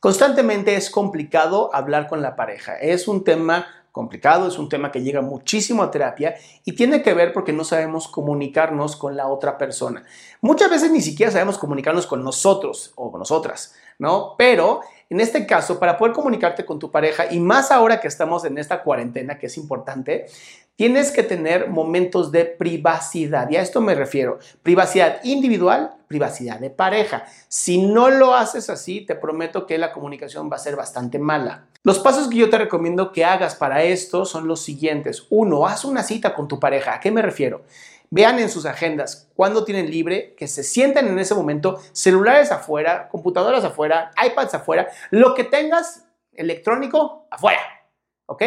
Constantemente es complicado hablar con la pareja. Es un tema complicado, es un tema que llega muchísimo a terapia y tiene que ver porque no sabemos comunicarnos con la otra persona. Muchas veces ni siquiera sabemos comunicarnos con nosotros o con nosotras, ¿no? Pero en este caso, para poder comunicarte con tu pareja y más ahora que estamos en esta cuarentena, que es importante, tienes que tener momentos de privacidad. Y a esto me refiero. Privacidad individual, privacidad de pareja. Si no lo haces así, te prometo que la comunicación va a ser bastante mala. Los pasos que yo te recomiendo que hagas para esto son los siguientes. Uno, haz una cita con tu pareja. ¿A qué me refiero? Vean en sus agendas cuándo tienen libre, que se sienten en ese momento, celulares afuera, computadoras afuera, iPads afuera, lo que tengas electrónico afuera, ¿ok?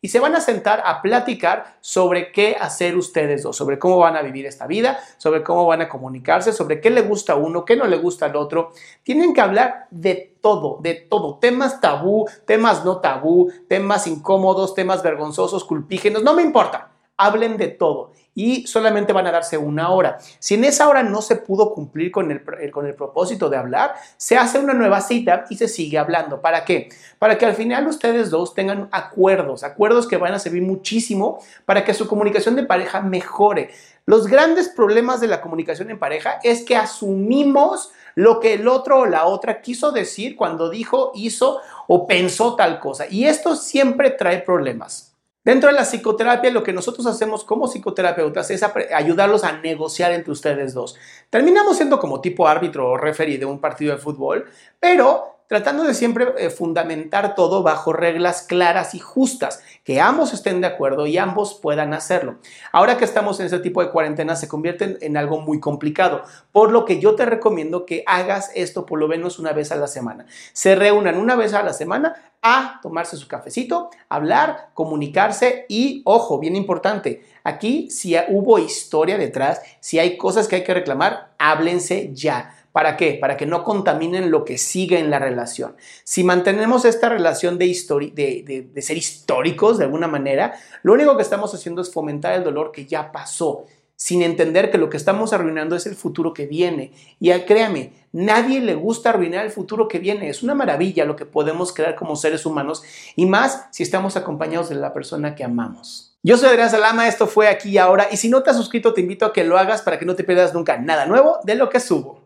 Y se van a sentar a platicar sobre qué hacer ustedes dos, sobre cómo van a vivir esta vida, sobre cómo van a comunicarse, sobre qué le gusta a uno, qué no le gusta al otro. Tienen que hablar de todo, de todo, temas tabú, temas no tabú, temas incómodos, temas vergonzosos, culpígenos, no me importa hablen de todo y solamente van a darse una hora. Si en esa hora no se pudo cumplir con el, con el propósito de hablar, se hace una nueva cita y se sigue hablando. ¿Para qué? Para que al final ustedes dos tengan acuerdos, acuerdos que van a servir muchísimo para que su comunicación de pareja mejore. Los grandes problemas de la comunicación en pareja es que asumimos lo que el otro o la otra quiso decir cuando dijo, hizo o pensó tal cosa. Y esto siempre trae problemas. Dentro de la psicoterapia, lo que nosotros hacemos como psicoterapeutas es ayudarlos a negociar entre ustedes dos. Terminamos siendo como tipo árbitro o referee de un partido de fútbol, pero tratando de siempre eh, fundamentar todo bajo reglas claras y justas, que ambos estén de acuerdo y ambos puedan hacerlo. Ahora que estamos en ese tipo de cuarentena se convierte en algo muy complicado, por lo que yo te recomiendo que hagas esto por lo menos una vez a la semana. Se reúnan una vez a la semana a tomarse su cafecito, hablar, comunicarse y, ojo, bien importante, aquí si hubo historia detrás, si hay cosas que hay que reclamar, háblense ya ¿Para qué? Para que no contaminen lo que sigue en la relación. Si mantenemos esta relación de, ser históricos de alguna manera, lo único que estamos haciendo es fomentar el dolor que ya pasó, sin entender que lo que estamos arruinando es el futuro que viene. Y créame, nadie le gusta arruinar el futuro que viene. Es una maravilla lo que podemos crear como seres humanos y más si estamos acompañados de la persona que amamos. Yo soy Adrián Salama, esto fue aquí y ahora. Y si no te has suscrito, te invito a que lo hagas para que no te pierdas nunca nada nuevo de lo que subo.